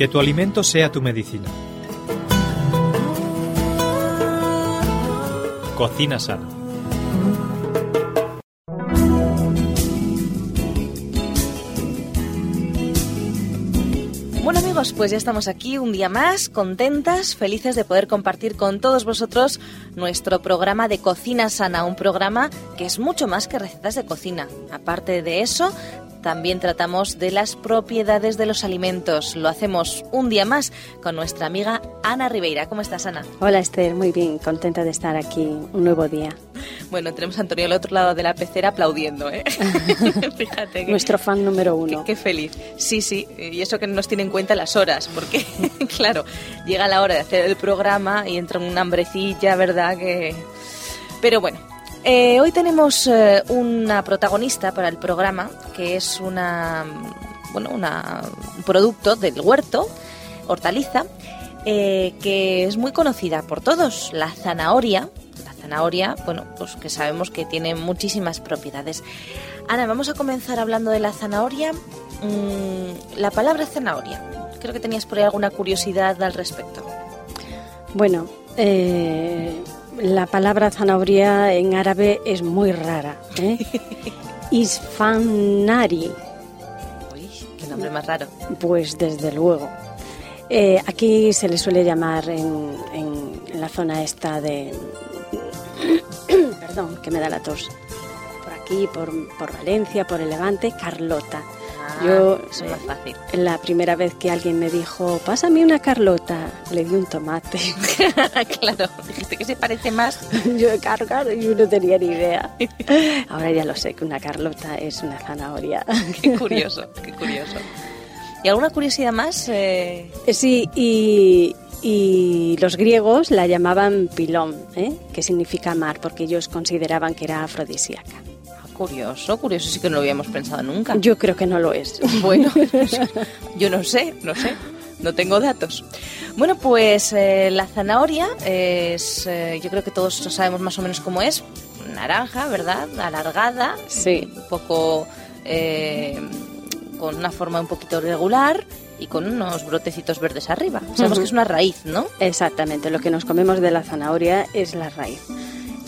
Que tu alimento sea tu medicina. Cocina sana. Bueno amigos, pues ya estamos aquí un día más, contentas, felices de poder compartir con todos vosotros nuestro programa de Cocina Sana, un programa que es mucho más que recetas de cocina. Aparte de eso, también tratamos de las propiedades de los alimentos. Lo hacemos un día más con nuestra amiga Ana Ribeira. ¿Cómo estás, Ana? Hola, Esther. Muy bien. Contenta de estar aquí un nuevo día. Bueno, tenemos a Antonio al otro lado de la pecera aplaudiendo, ¿eh? Fíjate. Nuestro fan número uno. Qué, qué, feliz. Sí, sí. Y eso que no nos tiene en cuenta las horas, porque, claro, llega la hora de hacer el programa y entra una hambrecilla, ¿verdad? Que... Pero bueno, eh, hoy tenemos eh, una protagonista para el programa que es una, bueno, una, un producto del huerto, hortaliza, eh, que es muy conocida por todos, la zanahoria. La zanahoria, bueno, pues que sabemos que tiene muchísimas propiedades. Ana, vamos a comenzar hablando de la zanahoria. Mm, la palabra zanahoria, creo que tenías por ahí alguna curiosidad al respecto. Bueno, eh, la palabra zanahoria en árabe es muy rara. ¿eh? Isfanari. Uy, qué nombre más raro. Pues desde luego. Eh, aquí se le suele llamar en, en la zona esta de... Perdón, que me da la tos. Por aquí, por, por Valencia, por el Levante, Carlota. Ah, Yo, es más fácil. La primera vez que alguien me dijo, pásame una Carlota, le di un tomate. claro, dijiste que se parece más. yo cargar, yo no tenía ni idea. Ahora ya lo sé, que una Carlota es una zanahoria. qué curioso, qué curioso. ¿Y alguna curiosidad más? Eh... Sí, y, y los griegos la llamaban pilón, ¿eh? que significa mar, porque ellos consideraban que era afrodisíaca. Curioso, curioso, sí que no lo habíamos pensado nunca. Yo creo que no lo es. Bueno, yo no sé, no sé, no tengo datos. Bueno, pues eh, la zanahoria es, eh, yo creo que todos sabemos más o menos cómo es, naranja, ¿verdad? Alargada, sí. un poco eh, con una forma un poquito irregular y con unos brotecitos verdes arriba. Sabemos uh -huh. que es una raíz, ¿no? Exactamente, lo que nos comemos de la zanahoria es la raíz.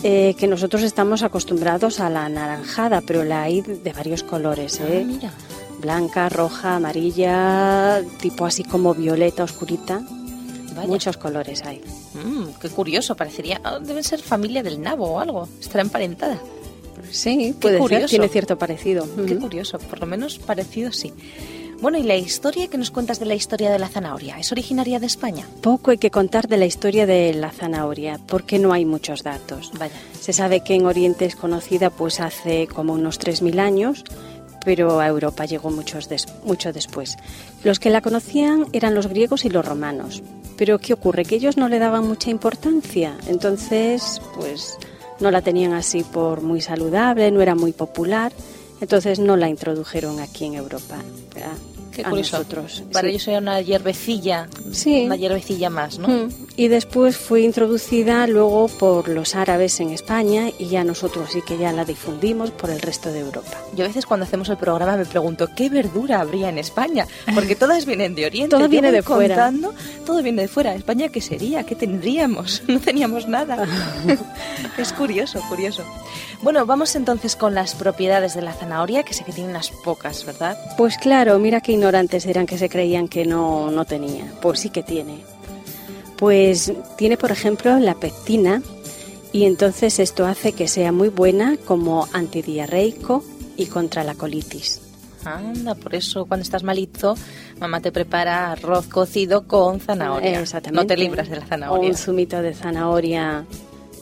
Eh, que nosotros estamos acostumbrados a la anaranjada, pero la hay de varios colores, ¿eh? Ah, mira. Blanca, roja, amarilla, tipo así como violeta oscurita. Vaya. Muchos colores hay. Mm, qué curioso, parecería. Oh, deben ser familia del nabo o algo. Estará emparentada. Sí, puede curioso. ser, tiene cierto parecido. Qué curioso, por lo menos parecido sí. Bueno, ¿y la historia que nos cuentas de la historia de la zanahoria? ¿Es originaria de España? Poco hay que contar de la historia de la zanahoria, porque no hay muchos datos. Vaya. Se sabe que en Oriente es conocida pues hace como unos 3.000 años, pero a Europa llegó muchos des mucho después. Los que la conocían eran los griegos y los romanos. Pero ¿qué ocurre? Que ellos no le daban mucha importancia. Entonces, pues no la tenían así por muy saludable, no era muy popular. Entonces no la introdujeron aquí en Europa. ¿verdad? Qué a curioso. nosotros. Para sí. ellos era una hierbecilla, Sí. una hierbecilla más, ¿no? Mm. Y después fue introducida luego por los árabes en España y ya nosotros sí que ya la difundimos por el resto de Europa. Yo a veces cuando hacemos el programa me pregunto qué verdura habría en España, porque todas vienen de Oriente. Todo viene de fuera. contando, Todo viene de fuera. ¿España qué sería? ¿Qué tendríamos? No teníamos nada. es curioso, curioso. Bueno, vamos entonces con las propiedades de la zanahoria, que sé que tiene unas pocas, ¿verdad? Pues claro, mira qué ignorantes eran que se creían que no, no tenía. Pues sí que tiene. Pues tiene, por ejemplo, la pectina y entonces esto hace que sea muy buena como antidiarreico y contra la colitis. Anda, por eso cuando estás malito, mamá te prepara arroz cocido con zanahoria. Exactamente. No te libras de la O zanahoria. un zumito de zanahoria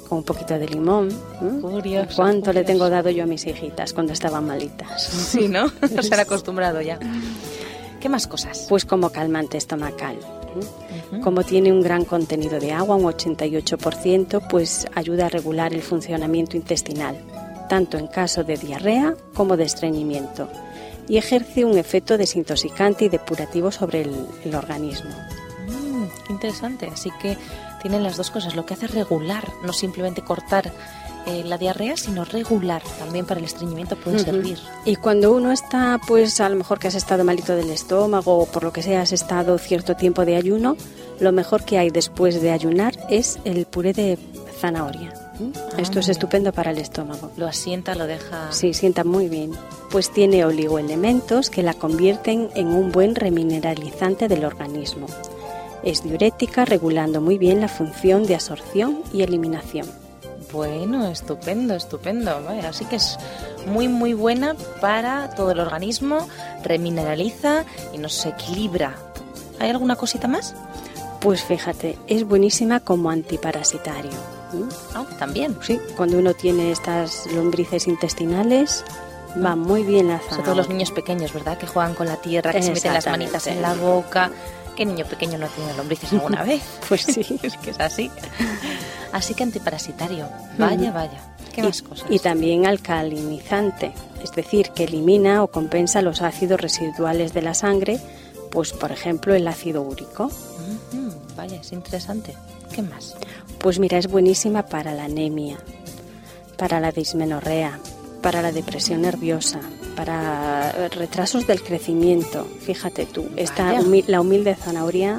con un poquito de limón. ¿eh? Curioso, ¿Cuánto le curioso. tengo dado yo a mis hijitas cuando estaban malitas? Sí, ¿no? No se han acostumbrado ya. ¿Qué más cosas? Pues como calmante estomacal. ¿eh? Como tiene un gran contenido de agua, un 88%, pues ayuda a regular el funcionamiento intestinal, tanto en caso de diarrea como de estreñimiento, y ejerce un efecto desintoxicante y depurativo sobre el, el organismo. Mm, interesante. Así que tienen las dos cosas. Lo que hace es regular, no simplemente cortar eh, la diarrea, sino regular. También para el estreñimiento puede servir. Y cuando uno está, pues a lo mejor que has estado malito del estómago o por lo que sea has estado cierto tiempo de ayuno, lo mejor que hay después de ayunar es el puré de zanahoria. Esto es Ah. estupendo para el estómago. Lo asienta, lo deja. Sí, sienta muy bien. Pues tiene oligoelementos que la convierten en un buen remineralizante del organismo. Es diurética, regulando muy bien la función de absorción y eliminación. Bueno, estupendo, estupendo. Vaya, así que es muy, muy buena para todo el organismo, remineraliza y nos equilibra. ¿Hay alguna cosita más? Pues fíjate, es buenísima como antiparasitario. ¿Mm? Ah, también. Sí, cuando uno tiene estas lombrices intestinales, va muy bien la Sobre todo zanahoria. los niños pequeños, ¿verdad? Que juegan con la tierra, que se meten las manitas en la boca. ¿Qué niño pequeño no ha tenido lombrices alguna vez? Pues sí. es que es así. Así que antiparasitario. Vaya, vaya. ¿Qué Y- más cosas? Y también alcalinizante, es decir, que elimina o compensa los ácidos residuales de la sangre, pues por ejemplo el ácido úrico. Vaya, es interesante. ¿Qué más? Pues mira, es buenísima para la anemia, para la dismenorrea, para la depresión nerviosa, para eh, retrasos del crecimiento. Fíjate tú, esta la humilde zanahoria,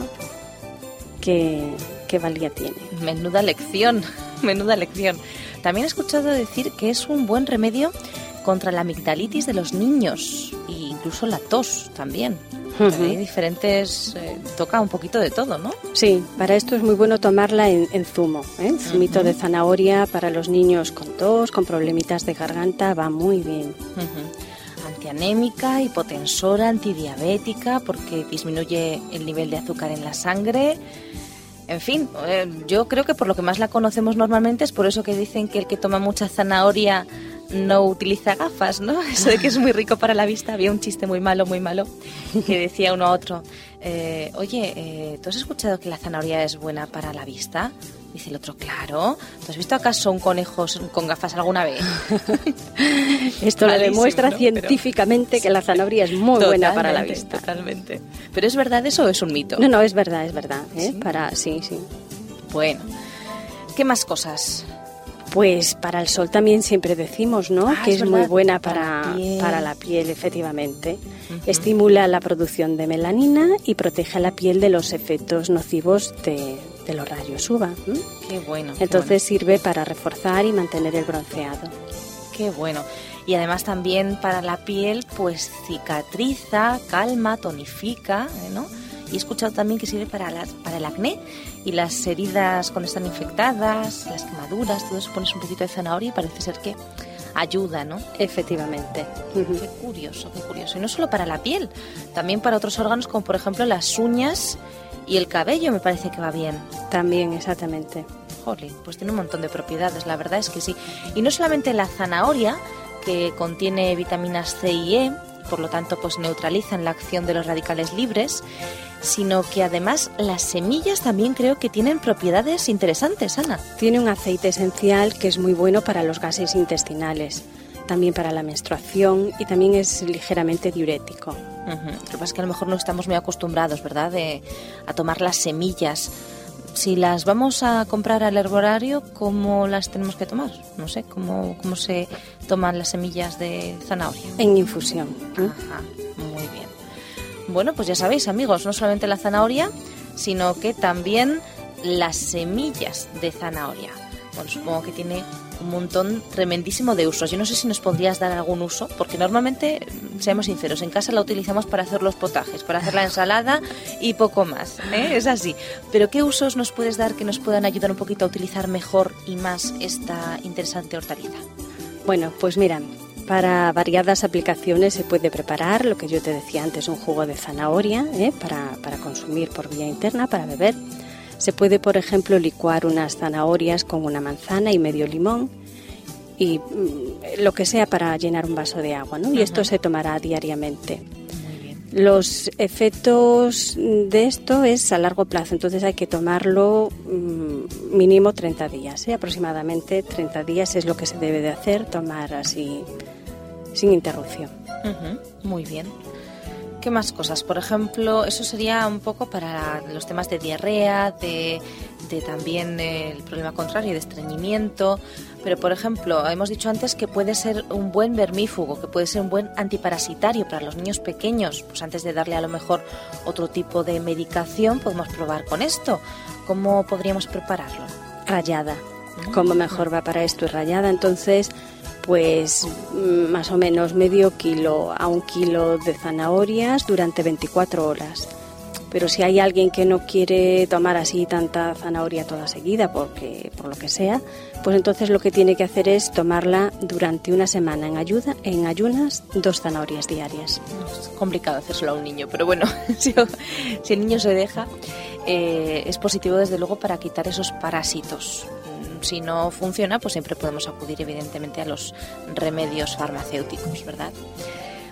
qué, qué valía tiene. Menuda lección, menuda lección. También he escuchado decir que es un buen remedio contra la amigdalitis de los niños e incluso la tos también. Ujú. Hay diferentes, eh, toca un poquito de todo, ¿no? Sí, para esto es muy bueno tomarla en, en zumo. ¿eh? Zumito de zanahoria para los niños con tos, con problemitas de garganta, va muy bien. Ujú. Antianémica, hipotensora, antidiabética, porque disminuye el nivel de azúcar en la sangre. En fin, eh, yo creo que por lo que más la conocemos normalmente es por eso que dicen que el que toma mucha zanahoria no utiliza gafas, ¿no? Eso de que es muy rico para la vista. Había un chiste muy malo, muy malo, que decía uno a otro, eh, oye, eh, ¿tú has escuchado que la zanahoria es buena para la vista? Dice el otro, claro. ¿Tú has visto acaso un conejo con gafas alguna vez? Esto lo demuestra ¿no? Pero- científicamente que la zanahoria es muy buena para la vista. Totalmente. ¿Pero es verdad eso o es un mito? No, no, es verdad, es verdad. ¿eh? ¿Sí? Para, sí, sí. Bueno. ¿Qué más cosas? Pues para el sol también siempre decimos, ¿no? Ah, que es es, muy buena para para, la piel. para la piel, efectivamente. Estimula la producción de melanina y protege a la piel de los efectos nocivos de, de los rayos UVA. Qué bueno. qué Entonces sirve para reforzar y mantener el bronceado. Qué bueno. Y además también para la piel, pues cicatriza, calma, tonifica, ¿eh, ¿no? Y he escuchado también que sirve para, las, para el acné y las heridas cuando están infectadas, las quemaduras, todo eso pones un poquito de zanahoria y parece ser que ayuda, ¿no? Efectivamente. Qué curioso, qué curioso. Y no solo para la piel, también para otros órganos como por ejemplo las uñas y el cabello me parece que va bien. También, exactamente. Jolín, pues tiene un montón de propiedades, la verdad es que sí. Y no solamente la zanahoria, que contiene vitaminas C y E, por lo tanto pues neutralizan la acción de los radicales libres, sino que además las semillas también creo que tienen propiedades interesantes, Ana. Tiene un aceite esencial que es muy bueno para los gases intestinales, también para la menstruación y también es ligeramente diurético. Ujú. Lo que pasa es que a lo mejor no estamos muy acostumbrados, ¿verdad?, de, a tomar las semillas. Si las vamos a comprar al herborario, ¿cómo las tenemos que tomar? No sé, ¿cómo, cómo se toman las semillas de zanahoria? En infusión. ¿eh? Ajá, muy bien. Bueno, pues ya sabéis, amigos, no solamente la zanahoria, sino que también las semillas de zanahoria. Bueno, supongo que tiene un montón tremendísimo de usos. Yo no sé si nos podrías dar algún uso, porque normalmente, seamos sinceros, en casa la utilizamos para hacer los potajes, para hacer la ensalada y poco más. ¿eh? Es así. Pero ¿qué usos nos puedes dar que nos puedan ayudar un poquito a utilizar mejor y más esta interesante hortaliza? Bueno, pues mira, para variadas aplicaciones se puede preparar lo que yo te decía antes, un jugo de zanahoria ¿eh? para, para consumir por vía interna, para beber. Se puede, por ejemplo, licuar unas zanahorias con una manzana y medio limón y mm, lo que sea para llenar un vaso de agua, ¿no? Y esto se tomará diariamente. Los efectos de esto es a largo plazo, entonces hay que tomarlo mm, mínimo 30 días, ¿eh? aproximadamente 30 días es lo que se debe de hacer, tomar así sin interrupción. Muy bien. ¿Qué más cosas? Por ejemplo, eso sería un poco para los temas de diarrea, de, también el problema contrario, de estreñimiento. Pero, por ejemplo, hemos dicho antes que puede ser un buen vermífugo, que puede ser un buen antiparasitario para los niños pequeños. Pues antes de darle a lo mejor otro tipo de medicación, podemos probar con esto. ¿Cómo podríamos prepararlo? Rayada. ¿Cómo mejor va para esto? Es rayada. Entonces, pues mm, más o menos medio kilo a un kilo de zanahorias durante 24 horas. Pero si hay alguien que no quiere tomar así tanta zanahoria toda seguida, porque por lo que sea, pues entonces lo que tiene que hacer es tomarla durante una semana en, ayuda, en ayunas, dos zanahorias diarias. Es complicado hacérselo a un niño, pero bueno, si, el niño se deja, eh, es positivo desde luego para quitar esos parásitos si no funciona, pues siempre podemos acudir evidentemente a los remedios farmacéuticos, ¿verdad?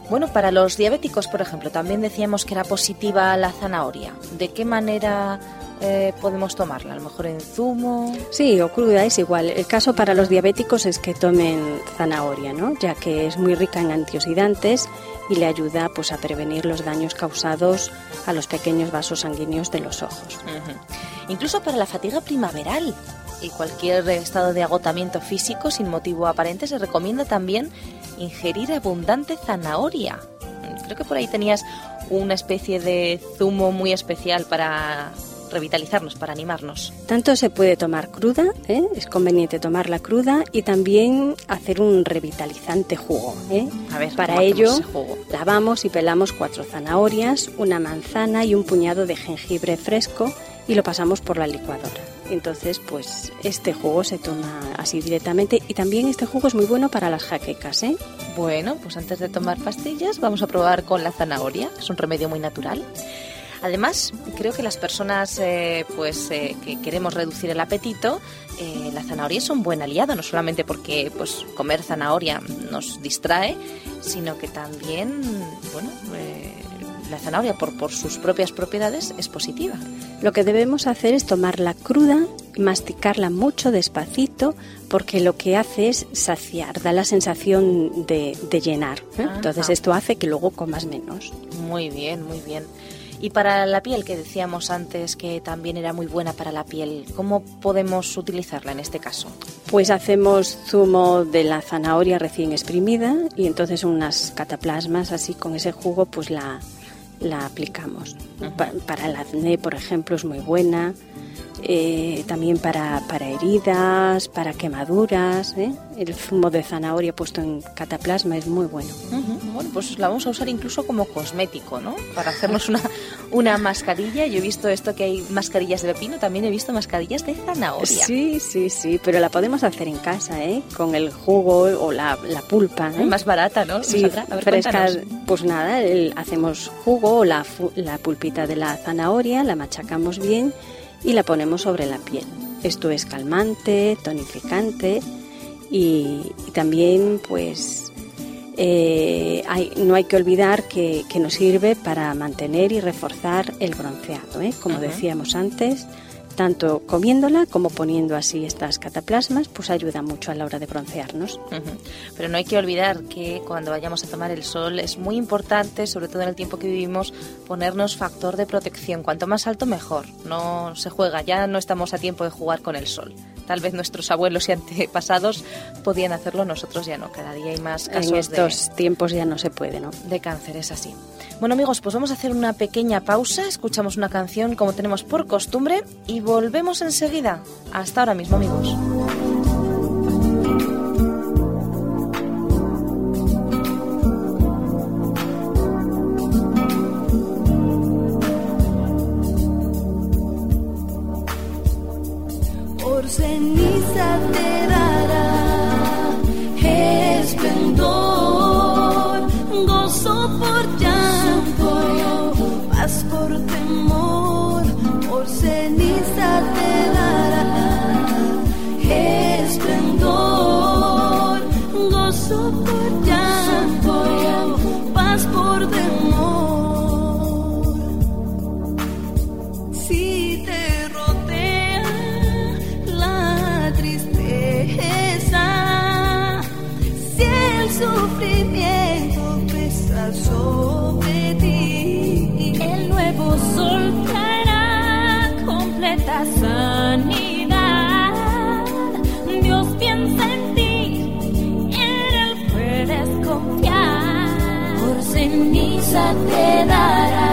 Bueno, para los diabéticos, por ejemplo, también decíamos que era positiva la zanahoria. ¿De qué manera eh, podemos tomarla? ¿A lo mejor en zumo? Sí, o cruda, es igual. El caso para los diabéticos es que tomen zanahoria, ¿no? Ya que es muy rica en antioxidantes y le ayuda pues, a prevenir los daños causados a los pequeños vasos sanguíneos de los ojos. Incluso para la fatiga primaveral y cualquier estado de agotamiento físico sin motivo aparente, se recomienda también ingerir abundante zanahoria. Creo que por ahí tenías una especie de zumo muy especial para revitalizarnos, para animarnos. Tanto se puede tomar cruda, ¿eh? es conveniente tomarla cruda y también hacer un revitalizante jugo. ¿eh? A ver, para ello lavamos y pelamos cuatro zanahorias, una manzana y un puñado de jengibre fresco y lo pasamos por la licuadora. Entonces, pues este jugo se toma así directamente y también este jugo es muy bueno para las jaquecas, ¿eh? Bueno, pues antes de tomar pastillas vamos a probar con la zanahoria, es un remedio muy natural. Además, creo que las personas eh, pues, eh, que queremos reducir el apetito, eh, la zanahoria es un buen aliado, no solamente porque pues, comer zanahoria nos distrae, sino que también, bueno, la zanahoria por, por sus propias propiedades es positiva. Lo que debemos hacer es tomarla cruda y masticarla mucho despacito porque lo que hace es saciar, da la sensación de, llenar. ¿eh? Entonces esto hace que luego comas menos. Muy bien, muy bien. Y para la piel, que decíamos antes que también era muy buena para la piel, ¿cómo podemos utilizarla en este caso? Pues hacemos zumo de la zanahoria recién exprimida y entonces unas cataplasmas así con ese jugo pues la, la aplicamos. para el acné, por ejemplo, es muy buena. Eh, también para, para, heridas, para quemaduras. ¿eh? El zumo de zanahoria puesto en cataplasma es muy bueno. Bueno, pues la vamos a usar incluso como cosmético, ¿no? Para hacernos una, una mascarilla. Yo he visto esto que hay mascarillas de pepino, también he visto mascarillas de zanahoria. Sí, sí, sí, pero la podemos hacer en casa, ¿eh? Con el jugo o la, la pulpa. ¿eh? Más barata, ¿no? Sí, fresca. Pues nada, hacemos jugo o la, la pulpita de la zanahoria, la machacamos bien y la ponemos sobre la piel. Esto es calmante, tonificante y, también pues eh, no hay que olvidar que, nos sirve para mantener y reforzar el bronceado. ¿eh? Como decíamos antes, tanto comiéndola como poniendo así estas cataplasmas, pues ayuda mucho a la hora de broncearnos. Pero no hay que olvidar que cuando vayamos a tomar el sol es muy importante, sobre todo en el tiempo que vivimos, ponernos factor de protección. Cuanto más alto, mejor. No se juega, ya no estamos a tiempo de jugar con el sol. Tal vez nuestros abuelos y antepasados podían hacerlo, nosotros ya no. Cada día hay más casos en estos tiempos ya no se puede, ¿no? De cáncer, es así. Bueno amigos, pues vamos a hacer una pequeña pausa, escuchamos una canción como tenemos por costumbre y volvemos enseguida. Hasta ahora mismo amigos. Ceniza te dará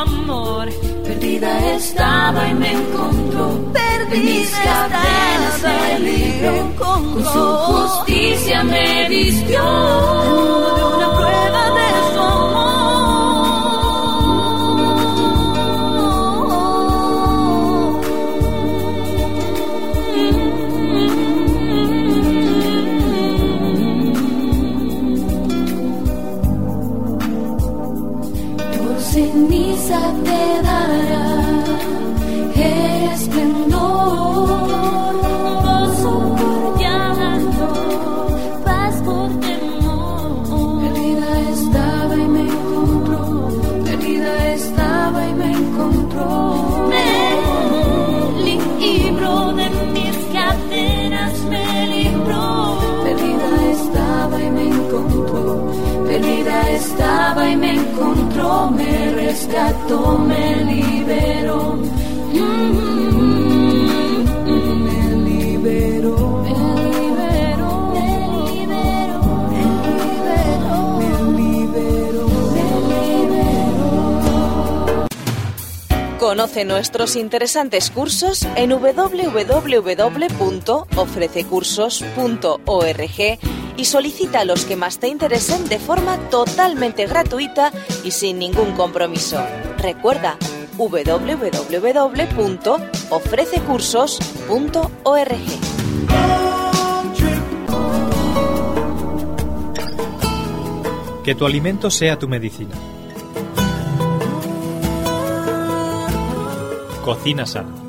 amor. Perdida estaba y me encontró, de mis cadenas me libró, con su justicia me vistió, estaba y me encontró, me rescató, me liberó. Mm, Me liberó, me liberó, me liberó, me liberó, me liberó. Conoce nuestros interesantes cursos en www.ofrececursos.org y solicita los que más te interesen de forma totalmente gratuita y sin ningún compromiso. Recuerda www.ofrececursos.org. Que tu alimento sea tu medicina. Cocina sana.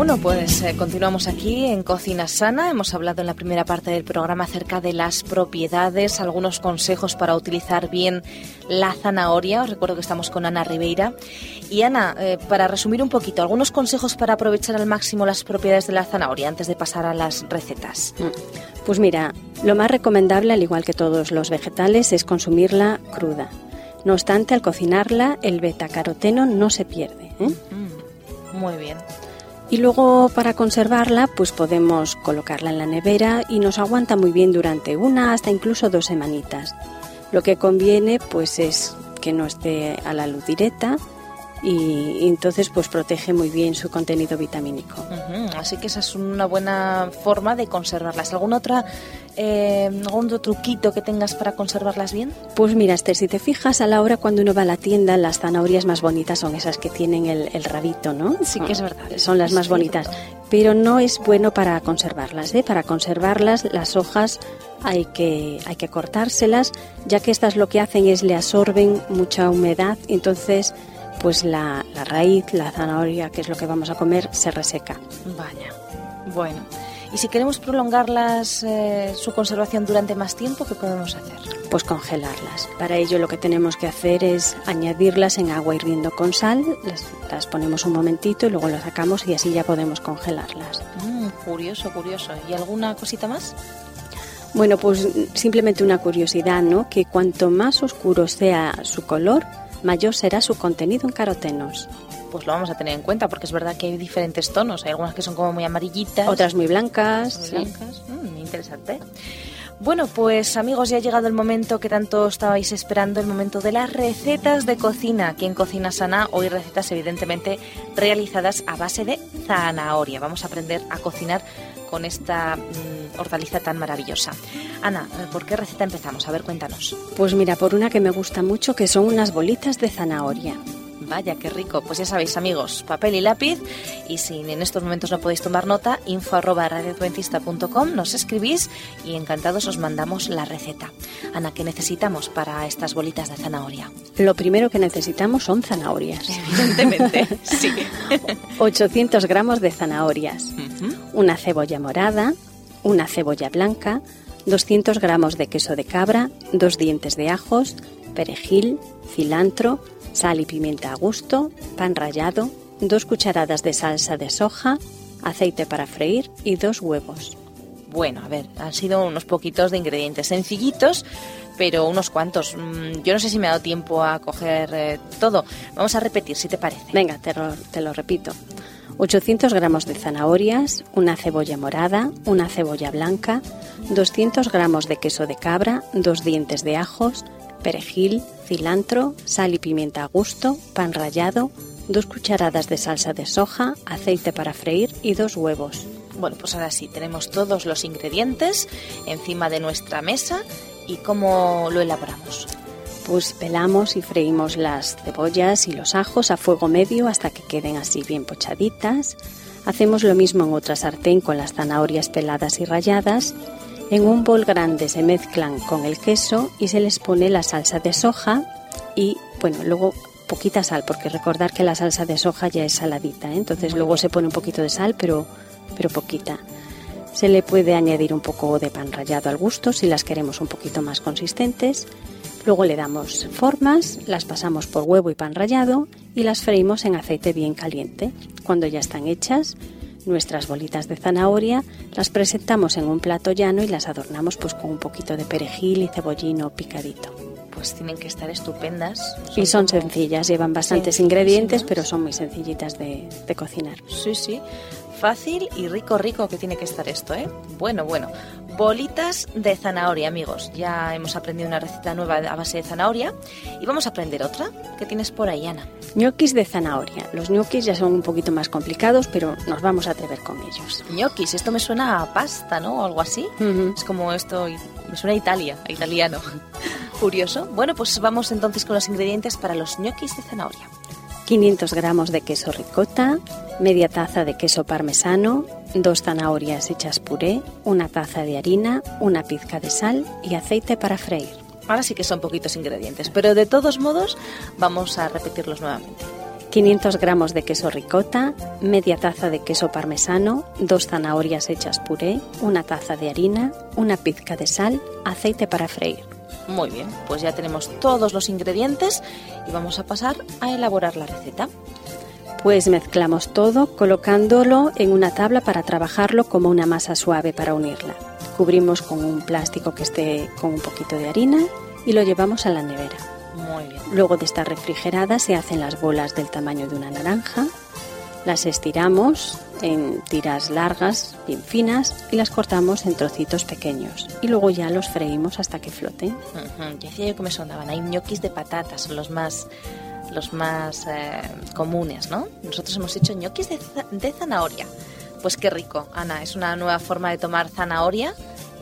Bueno, pues eh, continuamos aquí en Cocina Sana. Hemos hablado en la primera parte del programa acerca de las propiedades, algunos consejos para utilizar bien la zanahoria. Os recuerdo que estamos con Ana Ribeira. Y Ana, eh, para resumir un poquito, algunos consejos para aprovechar al máximo las propiedades de la zanahoria antes de pasar a las recetas. Pues mira, lo más recomendable, al igual que todos los vegetales, es consumirla cruda. No obstante, al cocinarla, el betacaroteno no se pierde. ¿eh? Mm, muy bien. Y luego para conservarla, pues podemos colocarla en la nevera y nos aguanta muy bien durante una hasta incluso dos semanitas. Lo que conviene pues es que no esté a la luz directa y, y entonces pues protege muy bien su contenido vitamínico. Así que esa es una buena forma de conservarlas. ¿Algún otra, eh, algún otro truquito que tengas para conservarlas bien? Pues mira, Esther, si te fijas a la hora cuando uno va a la tienda, las zanahorias más bonitas son esas que tienen el, el rabito, ¿no? Sí que es verdad. Son las más Sí, bonitas. Pero no es bueno para conservarlas, ¿eh? Para conservarlas, las hojas hay que, hay que cortárselas, ya que estas lo que hacen es le absorben mucha humedad, entonces pues la, la raíz, la zanahoria, que es lo que vamos a comer, se reseca. Vaya. Bueno. Y si queremos prolongarlas, eh, su conservación durante más tiempo, ¿qué podemos hacer? Pues congelarlas. Para ello lo que tenemos que hacer es añadirlas en agua hirviendo con sal, las, las ponemos un momentito y luego las sacamos y así ya podemos congelarlas. Mm, curioso, curioso. ¿Y alguna cosita más? Bueno, pues simplemente una curiosidad, ¿no? Que cuanto más oscuro sea su color, mayor será su contenido en carotenos. Pues lo vamos a tener en cuenta porque es verdad que hay diferentes tonos. Hay algunas que son como muy amarillitas. Otras muy blancas. muy sí. blancas. Mm, interesante. Bueno, pues amigos, ya ha llegado el momento que tanto estabais esperando, el momento de las recetas de cocina. Aquí en Cocina Sana, hoy recetas evidentemente realizadas a base de zanahoria. Vamos a aprender a cocinar con esta mm, hortaliza tan maravillosa. Ana, ¿por qué receta empezamos? A ver, cuéntanos. Pues mira, por una que me gusta mucho, que son unas bolitas de zanahoria. Vaya, qué rico. Pues ya sabéis, amigos, papel y lápiz. Y si en estos momentos no podéis tomar nota, info arroba nos escribís y encantados os mandamos la receta. Ana, ¿qué necesitamos para estas bolitas de zanahoria? Lo primero que necesitamos son zanahorias. Evidentemente, sí. 800 gramos de zanahorias, una cebolla morada, una cebolla blanca, 200 gramos de queso de cabra, dos dientes de ajos, perejil, cilantro, sal y pimienta a gusto, pan rallado, dos cucharadas de salsa de soja, aceite para freír y dos huevos. Bueno, a ver, han sido unos poquitos de ingredientes sencillitos, pero unos cuantos. Mm, Yo no sé si me ha dado tiempo a coger eh, todo. Vamos a repetir, si te parece. Venga, te lo, te lo repito. 800 gramos de zanahorias, una cebolla morada, una cebolla blanca, 200 gramos de queso de cabra, dos dientes de ajos, perejil, cilantro, sal y pimienta a gusto, pan rallado, dos cucharadas de salsa de soja, aceite para freír y dos huevos. Bueno, pues ahora sí, tenemos todos los ingredientes encima de nuestra mesa y cómo lo elaboramos. Pues pelamos y freímos las cebollas y los ajos a fuego medio hasta que queden así bien pochaditas. Hacemos lo mismo en otra sartén con las zanahorias peladas y ralladas. En un bol grande se mezclan con el queso y se les pone la salsa de soja y, bueno, luego poquita sal, porque recordar que la salsa de soja ya es saladita, ¿eh? entonces luego se pone un poquito de sal, pero, pero poquita. Se le puede añadir un poco de pan rallado al gusto si las queremos un poquito más consistentes. Luego le damos formas, las pasamos por huevo y pan rallado y las freímos en aceite bien caliente. Cuando ya están hechas, nuestras bolitas de zanahoria las presentamos en un plato llano y las adornamos pues con un poquito de perejil y cebollino picadito. Pues tienen que estar estupendas. Y son como- sencillas, llevan bastantes ingredientes, pero son muy sencillitas de, de cocinar. Sí, sí. Fácil y rico, rico que tiene que estar esto, ¿eh? Bueno, bueno. Bolitas de zanahoria, amigos. Ya hemos aprendido una receta nueva a base de zanahoria. Y vamos a aprender otra. ¿Qué tienes por ahí, Ana? Ñoquis de zanahoria. Los ñoquis ya son un poquito más complicados, pero nos vamos a atrever con ellos. Ñoquis. Esto me suena a pasta, ¿no? O algo así. Es como esto, me suena a Italia, a italiano. Curioso. Bueno, pues vamos entonces con los ingredientes para los ñoquis de zanahoria. 500 gramos de queso ricota, media taza de queso parmesano, dos zanahorias hechas puré, una taza de harina, una pizca de sal y aceite para freír. Ahora sí que son poquitos ingredientes, pero de todos modos vamos a repetirlos nuevamente. 500 gramos de queso ricota, media taza de queso parmesano, dos zanahorias hechas puré, una taza de harina, una pizca de sal, aceite para freír. Muy bien, pues ya tenemos todos los ingredientes y vamos a pasar a elaborar la receta. Pues mezclamos todo colocándolo en una tabla para trabajarlo como una masa suave para unirla. Cubrimos con un plástico que esté con un poquito de harina y lo llevamos a la nevera. Muy bien. Luego de estar refrigerada se hacen las bolas del tamaño de una naranja, las estiramos en tiras largas, bien finas, y las cortamos en trocitos pequeños. Y luego ya los freímos hasta que floten. Ujú, Ya decía yo que me sonaban. Hay ñoquis de patatas, son los más los más eh, comunes, ¿no? Nosotros hemos hecho ñoquis de, de zanahoria. Pues qué rico, Ana. Es una nueva forma de tomar zanahoria,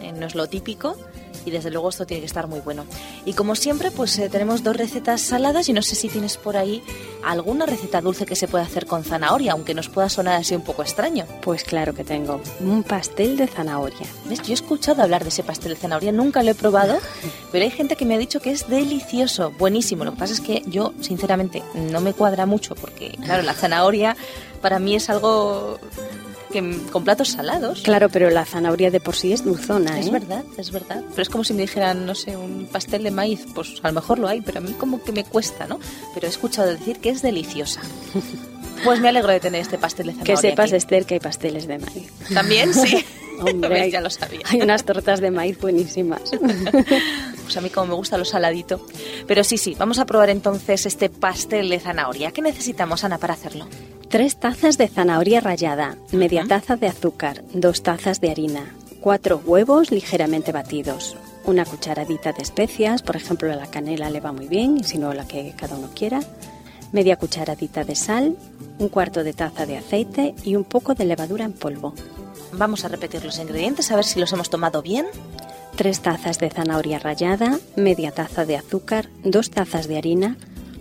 eh, no es lo típico. Y desde luego esto tiene que estar muy bueno. Y como siempre, pues eh, tenemos dos recetas saladas y no sé si tienes por ahí alguna receta dulce que se pueda hacer con zanahoria, aunque nos pueda sonar así un poco extraño. Pues claro que tengo un pastel de zanahoria. ¿Ves? Yo he escuchado hablar de ese pastel de zanahoria, nunca lo he probado, pero hay gente que me ha dicho que es delicioso, buenísimo. Lo que pasa es que yo, sinceramente, no me cuadra mucho porque, claro, la zanahoria para mí es algo que con platos salados. Claro, pero la zanahoria de por sí es dulzona, ¿eh? Es verdad, es verdad. Pero es como si me dijeran, no sé, un pastel de maíz. Pues a lo mejor lo hay, pero a mí como que me cuesta, ¿no? Pero he escuchado decir que es deliciosa. Pues me alegro de tener este pastel de zanahoria. Que sepas, aquí. Esther, que hay pasteles de maíz. También, sí. Hombre, Ves, ya lo sabía. hay unas tortas de maíz buenísimas. Pues a mí como me gusta lo saladito. Pero sí, sí, vamos a probar entonces este pastel de zanahoria. ¿Qué necesitamos, Ana, para hacerlo? Tres tazas de zanahoria rallada, media taza de azúcar, dos tazas de harina, cuatro huevos ligeramente batidos, una cucharadita de especias, por ejemplo la canela le va muy bien, y si no la que cada uno quiera, media cucharadita de sal, un cuarto de taza de aceite y un poco de levadura en polvo. Vamos a repetir los ingredientes a ver si los hemos tomado bien. Tres tazas de zanahoria rallada, media taza de azúcar, dos tazas de harina,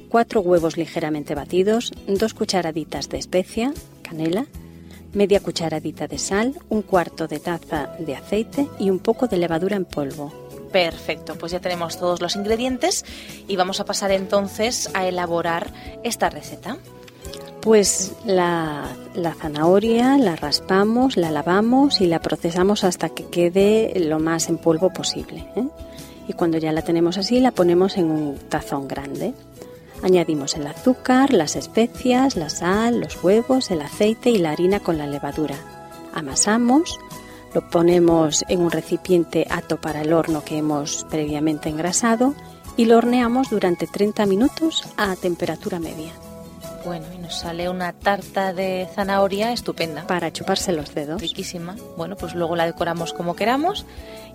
cuatro huevos ligeramente batidos, dos cucharaditas de especia, canela, media cucharadita de sal, un cuarto de taza de aceite y un poco de levadura en polvo. Perfecto, pues ya tenemos todos los ingredientes y vamos a pasar entonces a elaborar esta receta. Pues la, la zanahoria la raspamos, la lavamos y la procesamos hasta que quede lo más en polvo posible. ¿eh? Y cuando ya la tenemos así, la ponemos en un tazón grande. Añadimos el azúcar, las especias, la sal, los huevos, el aceite y la harina con la levadura. Amasamos, lo ponemos en un recipiente apto para el horno que hemos previamente engrasado y lo horneamos durante 30 minutos a temperatura media Bueno, y nos sale una tarta de zanahoria estupenda. para chuparse los dedos. Riquísima. Bueno, pues luego la decoramos como queramos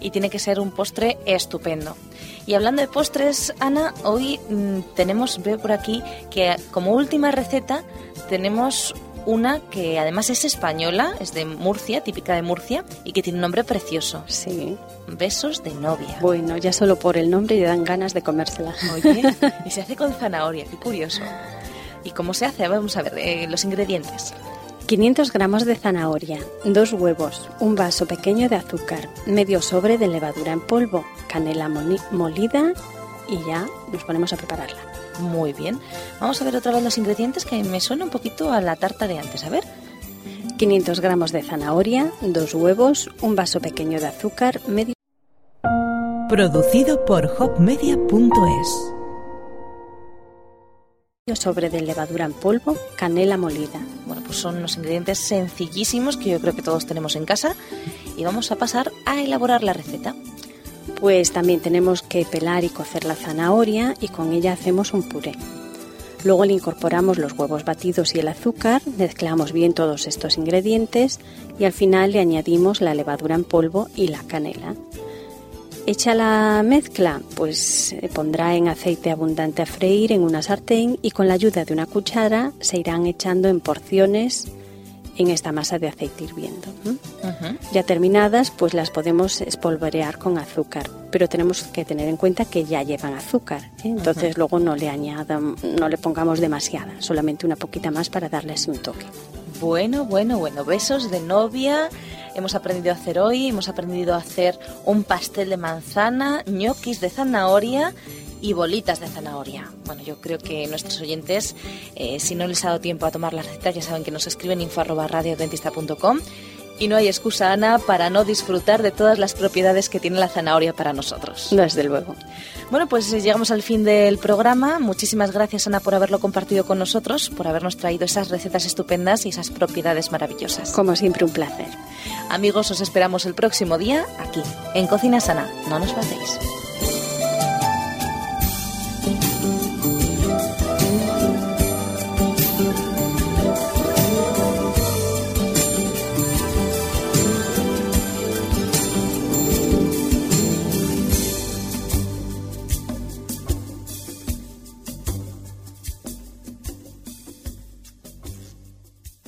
y tiene que ser un postre estupendo. Y hablando de postres, Ana, hoy mm, tenemos, veo por aquí, que como última receta tenemos una que además es española, es de Murcia, típica de Murcia, y que tiene un nombre precioso. Sí. Besos de novia. Bueno, ya solo por el nombre ya dan ganas de comérsela. Oye, y se hace con zanahoria, qué curioso. ¿Y cómo se hace? Vamos a ver eh, los ingredientes. 500 gramos de zanahoria, dos huevos, un vaso pequeño de azúcar, medio sobre de levadura en polvo, canela molida y ya nos ponemos a prepararla. Muy bien. Vamos a ver otra vez los ingredientes que me suena un poquito a la tarta de antes. A ver. 500 gramos de zanahoria, dos huevos, un vaso pequeño de azúcar, medio Producido por hopmedia.es. sobre de levadura en polvo, canela molida. Bueno, pues son unos ingredientes sencillísimos que yo creo que todos tenemos en casa. Y vamos a pasar a elaborar la receta. Pues también tenemos que pelar y cocer la zanahoria y con ella hacemos un puré. Luego le incorporamos los huevos batidos y el azúcar, mezclamos bien todos estos ingredientes y al final le añadimos la levadura en polvo y la canela. Hecha la mezcla, pues se pondrá en aceite abundante a freír en una sartén y con la ayuda de una cuchara se irán echando en porciones en esta masa de aceite hirviendo. Ya terminadas, pues las podemos espolvorear con azúcar, pero tenemos que tener en cuenta que ya llevan azúcar, ¿eh? entonces luego no le añadan, no le pongamos demasiada, solamente una poquita más para darles un toque. Bueno, bueno, bueno. Besos de novia. Hemos aprendido a hacer hoy. Hemos aprendido a hacer un pastel de manzana, ñoquis de zanahoria y bolitas de zanahoria. Bueno, yo creo que nuestros oyentes, eh, si no les ha dado tiempo a tomar las recetas, ya saben que nos escriben info arroba radiodentista.com y no hay excusa, Ana, para no disfrutar de todas las propiedades que tiene la zanahoria para nosotros. Desde luego. Bueno, pues eh, llegamos al fin del programa. Muchísimas gracias, Ana, por haberlo compartido con nosotros, por habernos traído esas recetas estupendas y esas propiedades maravillosas. Como siempre, un placer. Amigos, os esperamos el próximo día aquí, en Cocina Sana. No nos faltéis.